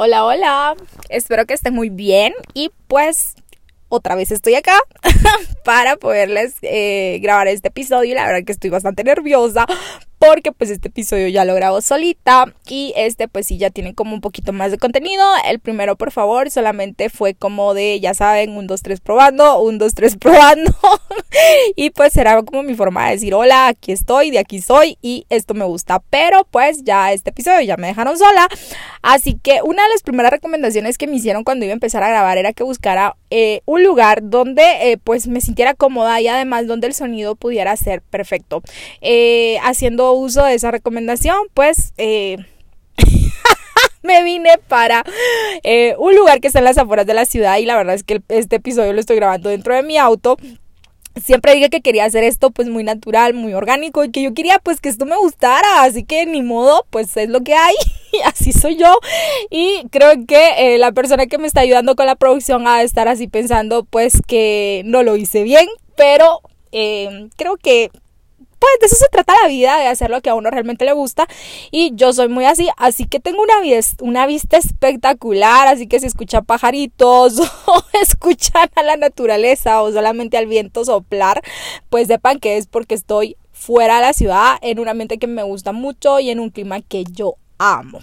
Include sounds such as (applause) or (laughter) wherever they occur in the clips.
Hola, hola. Espero que estén muy bien y pues otra vez estoy acá (laughs) para poderles eh, grabar este episodio. La verdad que estoy bastante nerviosa porque pues este episodio ya lo grabo solita y este pues sí ya tiene como un poquito más de contenido. El primero por favor solamente fue como de ya saben un 2 3 probando, un 2 3 (laughs) probando y pues era como mi forma de decir hola, aquí estoy, de aquí soy y esto me gusta, pero pues ya este episodio ya me dejaron sola. Así que una de las primeras recomendaciones que me hicieron cuando iba a empezar a grabar era que buscara eh, un lugar donde eh, pues me sintiera cómoda y además donde el sonido pudiera ser perfecto. Eh, haciendo uso de esa recomendación, pues eh, (laughs) me vine para eh, un lugar que está en las afueras de la ciudad y la verdad es que este episodio lo estoy grabando dentro de mi auto. Siempre dije que quería hacer esto pues muy natural, muy orgánico y que yo quería pues que esto me gustara, así que ni modo, pues es lo que hay (laughs) así soy yo. Y creo que eh, la persona que me está ayudando con la producción a estar así pensando pues que no lo hice bien, pero creo que pues de eso se trata la vida, de hacer lo que a uno realmente le gusta. Y yo soy muy así, así que tengo una, una vista espectacular, así que si escuchan pajaritos (laughs) o escuchan a la naturaleza o solamente al viento soplar, pues sepan que es porque estoy fuera de la ciudad, en un ambiente que me gusta mucho y en un clima que yo amo.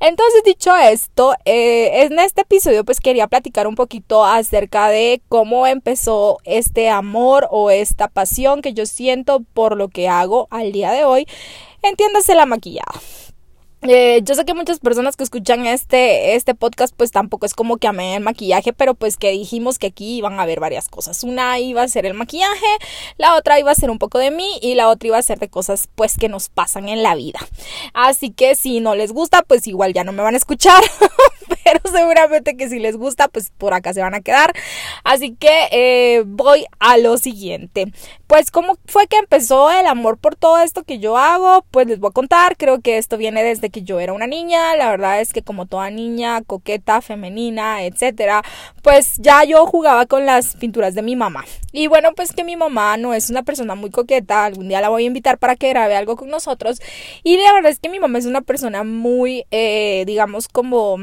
Entonces, dicho esto, eh, en este episodio pues quería platicar un poquito acerca de cómo empezó este amor o esta pasión que yo siento por lo que hago al día de hoy. Entiéndase la maquillada. Eh, yo sé que muchas personas que escuchan este, este podcast pues tampoco es como que amé el maquillaje, pero pues que dijimos que aquí iban a haber varias cosas. Una iba a ser el maquillaje, la otra iba a ser un poco de mí y la otra iba a ser de cosas pues que nos pasan en la vida. Así que si no les gusta pues igual ya no me van a escuchar, (laughs) pero seguramente que si les gusta pues por acá se van a quedar. Así que eh, voy a lo siguiente. Pues cómo fue que empezó el amor por todo esto que yo hago, pues les voy a contar, creo que esto viene desde que yo era una niña, la verdad es que como toda niña coqueta, femenina, etcétera, pues ya yo jugaba con las pinturas de mi mamá. Y bueno, pues que mi mamá no es una persona muy coqueta, algún día la voy a invitar para que grabe algo con nosotros. Y la verdad es que mi mamá es una persona muy, eh, digamos, como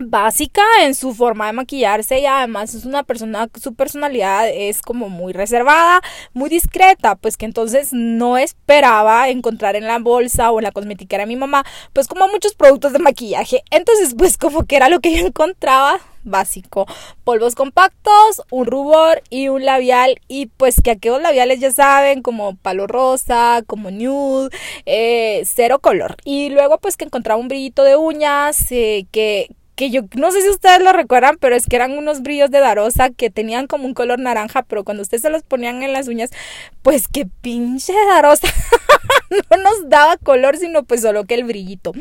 básica en su forma de maquillarse y además es una persona, su personalidad es como muy reservada, muy discreta, pues que entonces no esperaba encontrar en la bolsa o en la cosmetiquera de mi mamá, pues como muchos productos de maquillaje. Entonces, pues como que era lo que yo encontraba básico. Polvos compactos, un rubor y un labial. Y pues que aquellos labiales ya saben, como palo rosa, como nude, eh, cero color. Y luego pues que encontraba un brillito de uñas eh, que, que yo no sé si ustedes lo recuerdan, pero es que eran unos brillos de Darosa que tenían como un color naranja, pero cuando ustedes se los ponían en las uñas, pues que pinche Darosa (laughs) no nos daba color, sino pues solo que el brillito.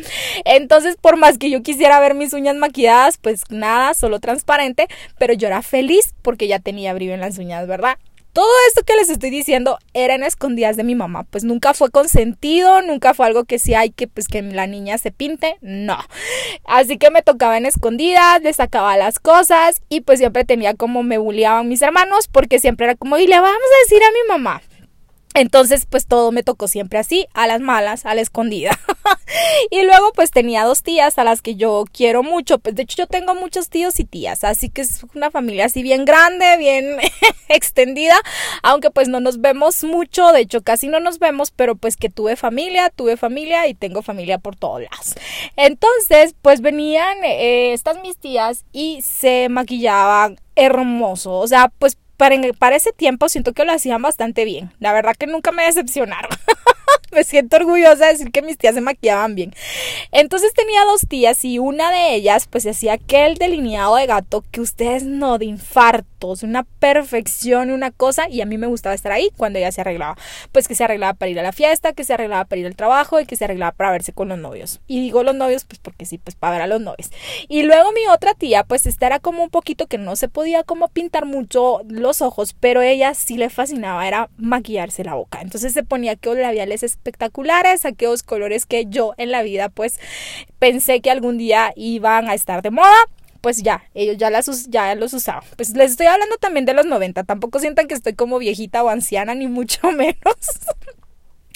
Entonces, por más que yo quisiera ver mis uñas maquilladas, pues nada, solo transparente, pero yo era feliz porque ya tenía brillo en las uñas, ¿verdad? Todo esto que les estoy diciendo era en escondidas de mi mamá, pues nunca fue consentido, nunca fue algo que sí hay que pues que la niña se pinte, no. Así que me tocaba en escondidas, le sacaba las cosas y pues siempre tenía como me bulliaban mis hermanos porque siempre era como y le vamos a decir a mi mamá. Entonces, pues todo me tocó siempre así, a las malas, a la escondida. (laughs) y luego, pues tenía dos tías a las que yo quiero mucho. Pues de hecho, yo tengo muchos tíos y tías, así que es una familia así bien grande, bien (laughs) extendida. Aunque pues no nos vemos mucho, de hecho, casi no nos vemos, pero pues que tuve familia, tuve familia y tengo familia por todos lados. Entonces, pues venían eh, estas mis tías y se maquillaban hermoso. O sea, pues para, ese tiempo siento que lo hacían bastante bien. La verdad que nunca me decepcionaron. (laughs) me siento orgullosa de decir que mis tías se maquillaban bien. Entonces tenía dos tías y una de ellas pues hacía aquel delineado de gato que ustedes no de infartos, una perfección, una cosa y a mí me gustaba estar ahí cuando ella se arreglaba. Pues que se arreglaba para ir a la fiesta, que se arreglaba para ir al trabajo y que se arreglaba para verse con los novios. Y digo los novios pues porque sí, pues para ver a los novios. Y luego mi otra tía pues esta era como un poquito que no se podía como pintar mucho los ojos, pero ella sí le fascinaba era maquillarse la boca. Entonces se ponía que los labiales espectaculares, aquellos colores que yo en la vida pues pensé que algún día iban a estar de moda pues ya, ellos ya, las, ya los usaban. Pues les estoy hablando también de los 90, tampoco sientan que estoy como viejita o anciana, ni mucho (laughs) menos.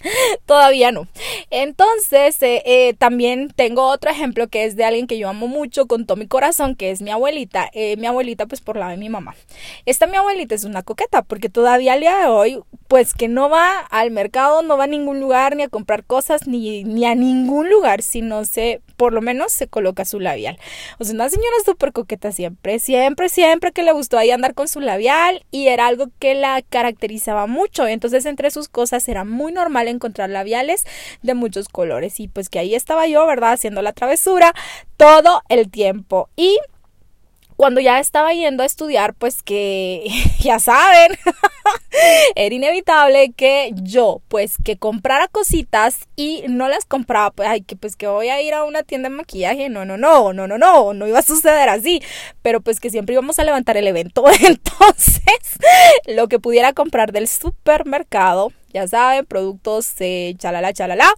(laughs) Todavía no. Entonces, eh, eh, también tengo otro ejemplo que es de alguien que yo amo mucho con todo mi corazón, que es mi abuelita. Eh, mi abuelita, pues por la de mi mamá. Esta mi abuelita es una coqueta, porque todavía al día de hoy, pues que no va al mercado, no va a ningún lugar, ni a comprar cosas, ni, ni a ningún lugar, si no se, por lo menos se coloca su labial. O sea, una señora súper coqueta siempre, siempre, siempre que le gustó ahí andar con su labial y era algo que la caracterizaba mucho. Entonces, entre sus cosas era muy normal encontrar labiales de muchos colores y pues que ahí estaba yo, ¿verdad? Haciendo la travesura todo el tiempo y cuando ya estaba yendo a estudiar, pues que (laughs) ya saben, (laughs) era inevitable que yo, pues que comprara cositas y no las compraba, pues, ay, que pues que voy a ir a una tienda de maquillaje, no, no, no, no, no, no, no iba a suceder así, pero pues que siempre íbamos a levantar el evento, (laughs) entonces lo que pudiera comprar del supermercado, ya saben, productos chalala, chalala,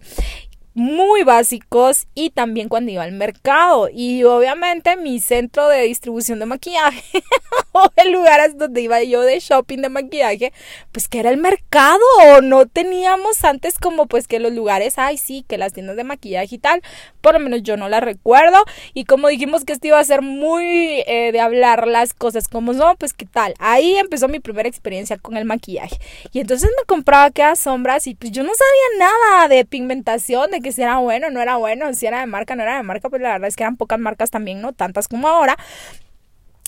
muy básicos y también cuando iba al mercado. Y obviamente mi centro de distribución de maquillaje (laughs) o el lugar donde iba yo de shopping de maquillaje pues que era el mercado. No teníamos antes como pues que los lugares ay sí que las tiendas de maquillaje y tal. Por lo menos yo no las recuerdo. Y como dijimos que esto iba a ser muy eh, de hablar las cosas como son pues qué tal ahí empezó mi primera experiencia con el maquillaje. Y entonces me compraba aquellas sombras y pues yo no sabía nada de pigmentación de que si era bueno, no era bueno, si era de marca, no era de marca, pues la verdad es que eran pocas marcas también, no tantas como ahora.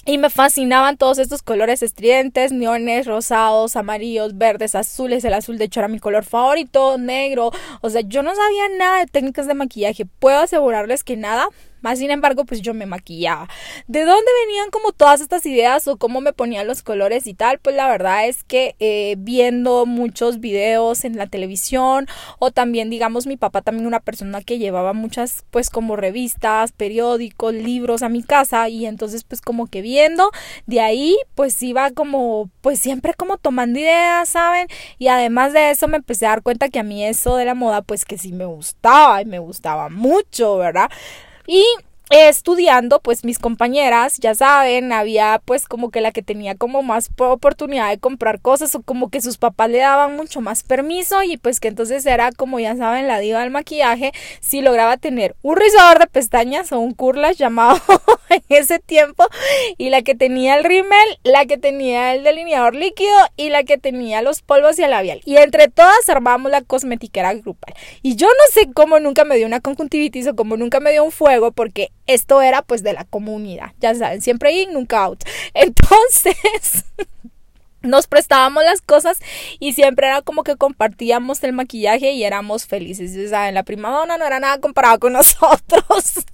Y me fascinaban todos estos colores estridentes, neones, rosados, amarillos, verdes, azules. El azul, de hecho, era mi color favorito, negro. O sea, yo no sabía nada de técnicas de maquillaje. Puedo asegurarles que nada, sin embargo, pues yo me maquillaba. ¿De dónde venían como todas estas ideas o cómo me ponían los colores y tal? Pues la verdad es que eh, viendo muchos videos en la televisión o también, digamos, mi papá también una persona que llevaba muchas, pues como revistas, periódicos, libros a mi casa y entonces pues como que viendo, de ahí pues iba como, pues siempre como tomando ideas, ¿saben? Y además de eso me empecé a dar cuenta que a mí eso de la moda pues que sí me gustaba y me gustaba mucho, ¿verdad? Y estudiando, pues mis compañeras, ya saben, había pues como que la que tenía como más oportunidad de comprar cosas o como que sus papás le daban mucho más permiso y pues que entonces era como ya saben la diva del maquillaje si lograba tener un rizador de pestañas o un curlas llamado (laughs) en ese tiempo y la que tenía el rímel, la que tenía el delineador líquido y la que tenía los polvos y el labial. Y entre todas armamos la cosmetiquera grupal. Y yo no sé cómo nunca me dio una conjuntivitis o cómo nunca me dio un fuego porque esto era pues de la comunidad, ya saben, siempre in, nunca out. (laughs) Entonces, (laughs) nos prestábamos las cosas y siempre era como que compartíamos el maquillaje y éramos felices. Ya saben, la prima dona no era nada comparado con (laughs) nosotros.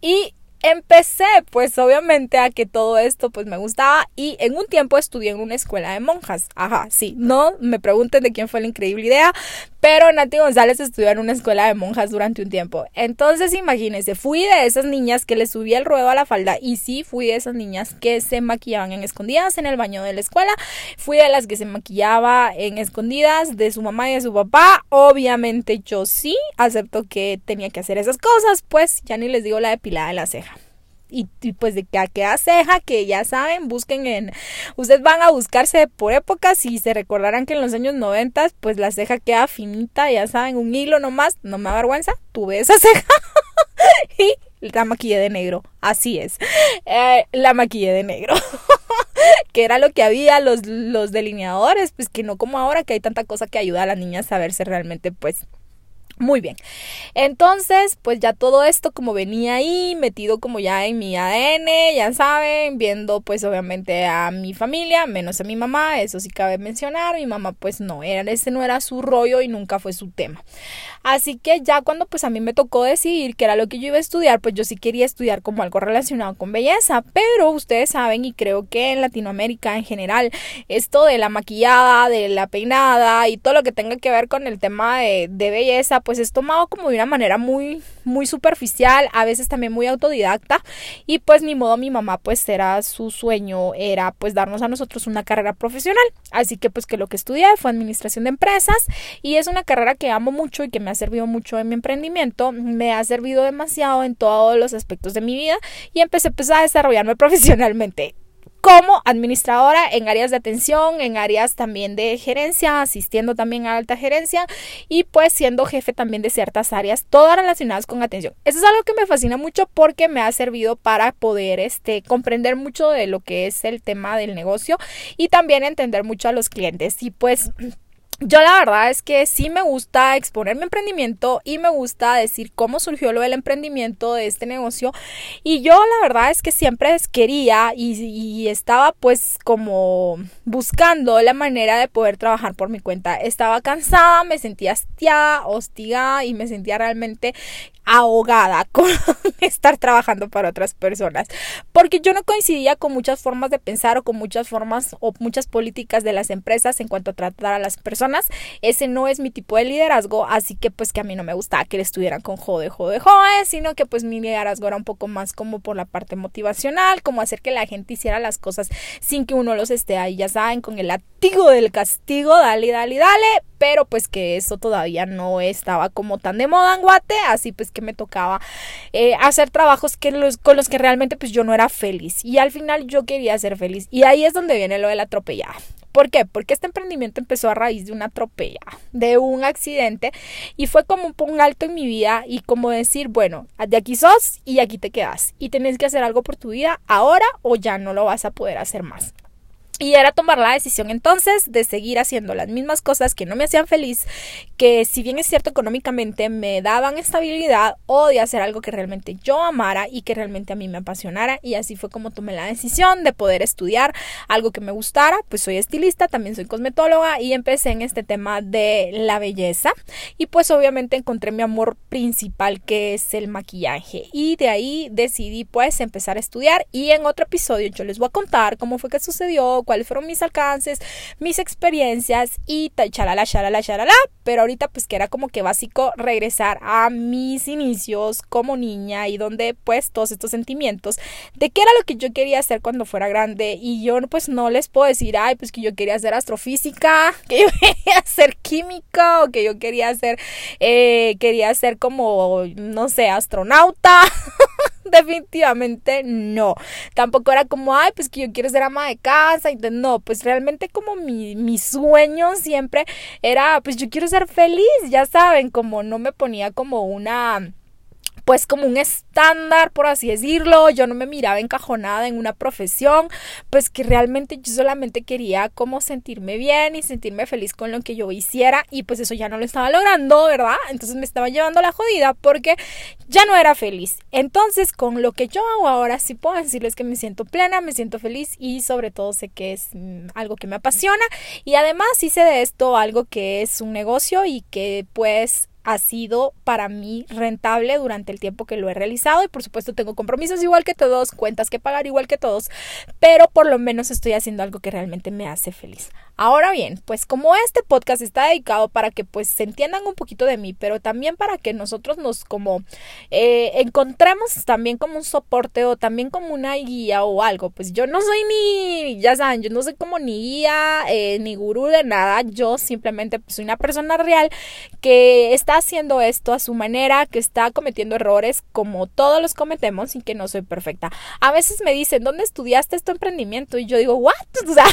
y empecé pues obviamente a que todo esto pues me gustaba y en un tiempo estudié en una escuela de monjas. Ajá, sí, no me pregunten de quién fue la increíble idea, pero Nati González estudió en una escuela de monjas durante un tiempo. Entonces imagínense, fui de esas niñas que le subía el ruedo a la falda y sí fui de esas niñas que se maquillaban en escondidas en el baño de la escuela. Fui de las que se maquillaba en escondidas de su mamá y de su papá. Obviamente yo sí acepto que tenía que hacer esas cosas, pues ya ni les digo la depilada de la ceja y, pues de que a queda ceja, que ya saben, busquen en, ustedes van a buscarse por épocas y se recordarán que en los años 90 pues la ceja queda finita, ya saben, un hilo nomás, no me avergüenza, tuve esa (laughs) ceja y la maquillé de negro, así es, eh, la maquillé de negro. (laughs) que era lo que había los, los delineadores, pues que no como ahora que hay tanta cosa que ayuda a las niñas a verse realmente pues muy bien. Entonces, pues ya todo esto como venía ahí, metido como ya en mi ADN, ya saben, viendo pues obviamente a mi familia, menos a mi mamá, eso sí cabe mencionar, mi mamá pues no, era, ese no era su rollo y nunca fue su tema. Así que ya cuando pues a mí me tocó decidir que era lo que yo iba a estudiar, pues yo sí quería estudiar como algo relacionado con belleza, pero ustedes saben y creo que en Latinoamérica en general, esto de la maquillada, de la peinada y todo lo que tenga que ver con el tema de, de belleza, pues es tomado como de una manera muy, muy superficial, a veces también muy autodidacta. Y pues ni modo mi mamá pues era su sueño, era pues darnos a nosotros una carrera profesional, así que pues que lo que estudié fue administración de empresas. Y es una carrera que amo mucho y que me ha servido mucho en mi emprendimiento, me ha servido demasiado en todos los aspectos de mi vida. Y empecé pues a desarrollarme (laughs) profesionalmente como administradora en áreas de atención, en áreas también de gerencia, asistiendo también a alta gerencia y pues siendo jefe también de ciertas áreas, todas relacionadas con atención. Eso es algo que me fascina mucho porque me ha servido para poder este, comprender mucho de lo que es el tema del negocio y también entender mucho a los clientes. Y pues yo la verdad es que sí me gusta exponer mi emprendimiento y me gusta decir cómo surgió lo del emprendimiento de este negocio. Y yo la verdad es que siempre quería y, estaba pues como buscando la manera de poder trabajar por mi cuenta. Estaba cansada, me sentía hastiada, hostigada y me sentía realmente ahogada (laughs) con estar trabajando para otras personas. Porque yo no coincidía con muchas formas de pensar o con muchas formas o muchas políticas de las empresas en cuanto a tratar a las personas ese no es mi tipo de liderazgo así que pues que a mí no me gustaba que le estuvieran con jode jode jode sino que pues mi liderazgo era un poco más como por la parte motivacional como hacer que la gente hiciera las cosas sin que uno los esté ahí ya saben con el latigo del castigo dale dale dale pero pues que eso todavía no estaba como tan de moda en Guate así pues que me tocaba eh, hacer trabajos que los, con los que realmente pues yo no era feliz y al final yo quería ser feliz y ahí es donde viene lo de la atropellada. ¿Por qué? Porque este emprendimiento empezó a raíz de una atropella, de un accidente y fue como un, alto en mi vida y como decir, bueno, de aquí sos y aquí te quedas y tenés que hacer algo por tu vida ahora o ya no lo vas a poder hacer más. Y era tomar la decisión entonces de seguir haciendo las mismas cosas que no me hacían feliz, que si bien es cierto económicamente me daban estabilidad o de hacer algo que realmente yo amara y que realmente a mí me apasionara. Y así fue como tomé la decisión de poder estudiar algo que me gustara. Pues soy estilista, también soy cosmetóloga y empecé en este tema de la belleza. Y pues obviamente encontré mi amor principal que es el maquillaje. Y de ahí decidí pues empezar a estudiar y en otro episodio yo les voy a contar cómo fue que sucedió cuáles fueron mis alcances, mis experiencias y tal, chalala, chalala. Pero ahorita pues que era como que básico regresar a mis inicios como niña y donde pues todos estos sentimientos de qué era lo que yo quería hacer cuando fuera grande y yo pues no les puedo decir, ay pues que yo quería hacer astrofísica, (laughs) que yo quería hacer química o que yo quería hacer, eh, quería ser como, no sé, astronauta. (laughs) definitivamente no. Tampoco era como, ay, pues que yo quiero ser ama de casa. No, pues realmente como mi, mi sueño siempre era, pues yo quiero ser feliz, ya saben, como no me ponía como una pues como un estándar, por así decirlo. Yo no me miraba encajonada en una profesión, pues que realmente yo solamente quería como sentirme bien y sentirme feliz con lo que yo hiciera y pues eso ya no lo estaba logrando, ¿verdad? Entonces me estaba llevando la jodida porque ya no era feliz. Entonces con lo que yo hago ahora sí puedo decirles que me siento plena, me siento feliz y sobre todo sé que es mm, algo que me apasiona y además hice de esto algo que es un negocio y que pues ha sido para mí rentable durante el tiempo que lo he realizado y por supuesto tengo compromisos igual que todos, cuentas que pagar igual que todos, pero por lo menos estoy haciendo algo que realmente me hace feliz. Ahora bien, pues como este podcast está dedicado para que pues se entiendan un poquito de mí, pero también para que nosotros nos como eh, encontremos también como un soporte o también como una guía o algo, pues yo no soy ni, ya saben, yo no soy como ni guía eh, ni gurú de nada, yo simplemente pues, soy una persona real que está haciendo esto a su manera, que está cometiendo errores como todos los cometemos y que no soy perfecta. A veces me dicen, ¿dónde estudiaste este emprendimiento? Y yo digo, ¿what? (laughs) O sea,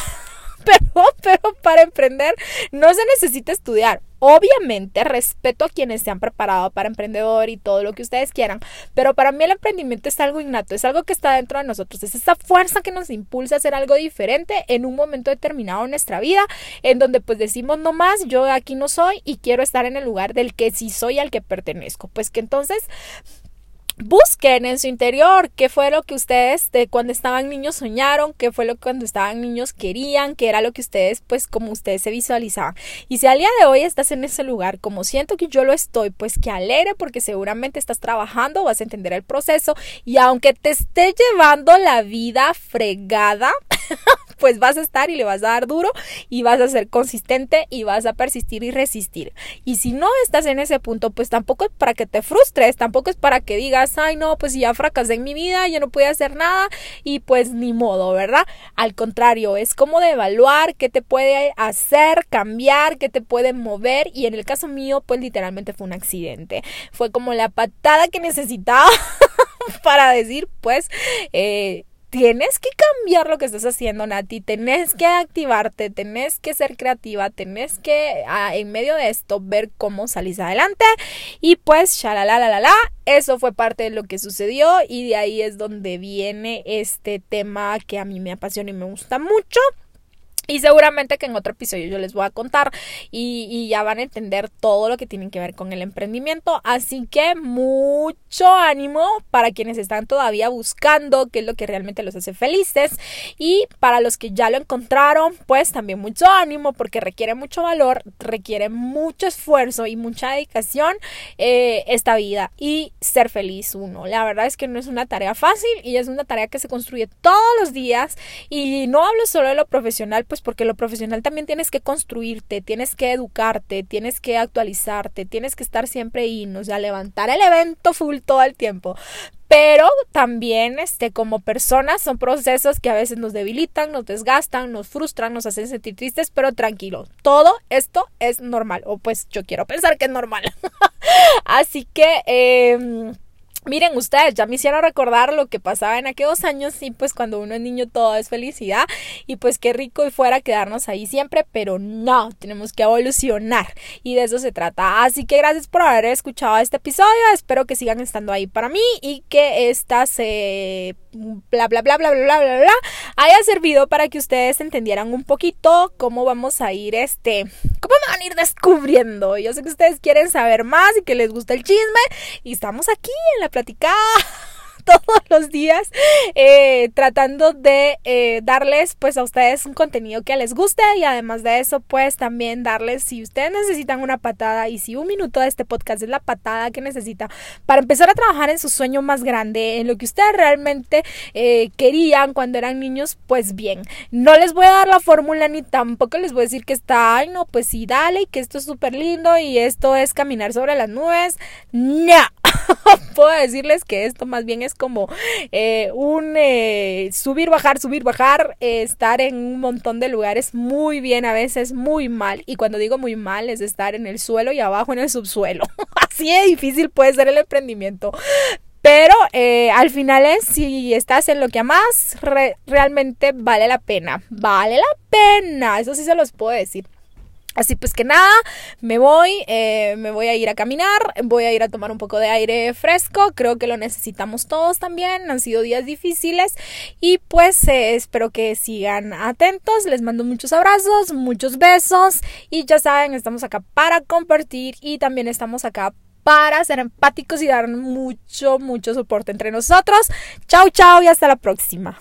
(laughs) pero, pero para emprender no se necesita estudiar. Obviamente respeto a quienes se han preparado para emprendedor y todo lo que ustedes quieran, pero para mí el emprendimiento es algo innato, es algo que está dentro de nosotros, es esa fuerza que nos impulsa a hacer algo diferente en un momento determinado en nuestra vida, en donde pues decimos no más, yo aquí no soy y quiero estar en el lugar del que sí soy al que pertenezco. Pues que entonces busquen en su interior qué fue lo que ustedes de cuando estaban niños soñaron, qué fue lo que cuando estaban niños querían, qué era lo que ustedes pues como ustedes se visualizaban. Y si al día de hoy estás en ese lugar como siento que yo lo estoy, pues que alegre porque seguramente estás trabajando, vas a entender el proceso y aunque te esté llevando la vida fregada, (laughs) pues vas a estar y le vas a dar duro y vas a ser consistente y vas a persistir y resistir. Y si no estás en ese punto, pues tampoco es para que te frustres, tampoco es para que digas, ay no, pues ya fracasé en mi vida, ya no pude hacer nada y pues ni modo, ¿verdad? Al contrario, es como de evaluar qué te puede hacer, cambiar, qué te puede mover y en el caso mío, pues literalmente fue un accidente. Fue como la patada que necesitaba (laughs) para decir, pues, eh, tienes que cambiar lo que estás haciendo, Nati. Tenés que activarte, tenés que ser creativa, tenés que ah, en medio de esto ver cómo salís adelante. Y pues, la la la la eso fue parte de lo que sucedió y de ahí es donde viene este tema que a mí me apasiona y me gusta mucho. Y seguramente que en otro episodio yo les voy a contar y, ya van a entender todo lo que tiene que ver con el emprendimiento. Así que mucho ánimo para quienes están todavía buscando qué es lo que realmente los hace felices. Y para los que ya lo encontraron, pues también mucho ánimo porque requiere mucho valor, requiere mucho esfuerzo y mucha dedicación eh, esta vida y ser feliz uno. La verdad es que no es una tarea fácil y es una tarea que se construye todos los días. Y no hablo solo de lo profesional, pues porque lo profesional también tienes que construirte, tienes que educarte, tienes que actualizarte, tienes que estar siempre ahí, o sea, levantar el evento full todo el tiempo. Pero también, este, como personas, son procesos que a veces nos debilitan, nos desgastan, nos frustran, nos hacen sentir tristes, pero tranquilo, todo esto es normal, o pues yo quiero pensar que es normal. (laughs) Así que, eh, Miren ustedes, ya me hicieron recordar lo que pasaba en aquellos años y pues cuando uno es niño todo es felicidad y pues qué rico y fuera quedarnos ahí siempre, pero no, tenemos que evolucionar y de eso se trata. Así que gracias por haber escuchado este episodio, espero que sigan estando ahí para mí y que esta se bla bla bla bla bla bla bla bla haya servido para que ustedes entendieran un poquito cómo vamos a ir este, cómo me van a ir descubriendo. Yo sé que ustedes quieren saber más y que les gusta el chisme y estamos aquí en la platicar (laughs) todos los días eh, tratando de eh, darles pues a ustedes un contenido que les guste y además de eso pues también darles si ustedes necesitan una patada y si un minuto de este podcast es la patada que necesita para empezar a trabajar en su sueño más grande en lo que ustedes realmente eh, querían cuando eran niños pues bien. No les voy a dar la fórmula ni tampoco les voy a decir que está ay no pues sí dale y que esto es súper lindo y esto es caminar sobre las nubes no (laughs) puedo decirles que esto más bien es como eh, un eh, subir, bajar, subir, bajar, eh, estar en un montón de lugares muy bien, a veces muy mal. Y cuando digo muy mal es estar en el suelo y abajo en el subsuelo. (laughs) Así de difícil puede ser el emprendimiento. Pero al final es si estás en lo que amas, realmente vale la pena. Vale la pena. Eso sí se los puedo decir. Así pues que nada, me voy, eh, me voy a ir a caminar, voy a ir a tomar un poco de aire fresco, creo que lo necesitamos todos también, han sido días difíciles y pues eh, espero que sigan atentos, les mando muchos abrazos, muchos besos y ya saben, estamos acá para compartir y también estamos acá para ser empáticos y dar mucho, mucho soporte entre nosotros. Chao, chao y hasta la próxima.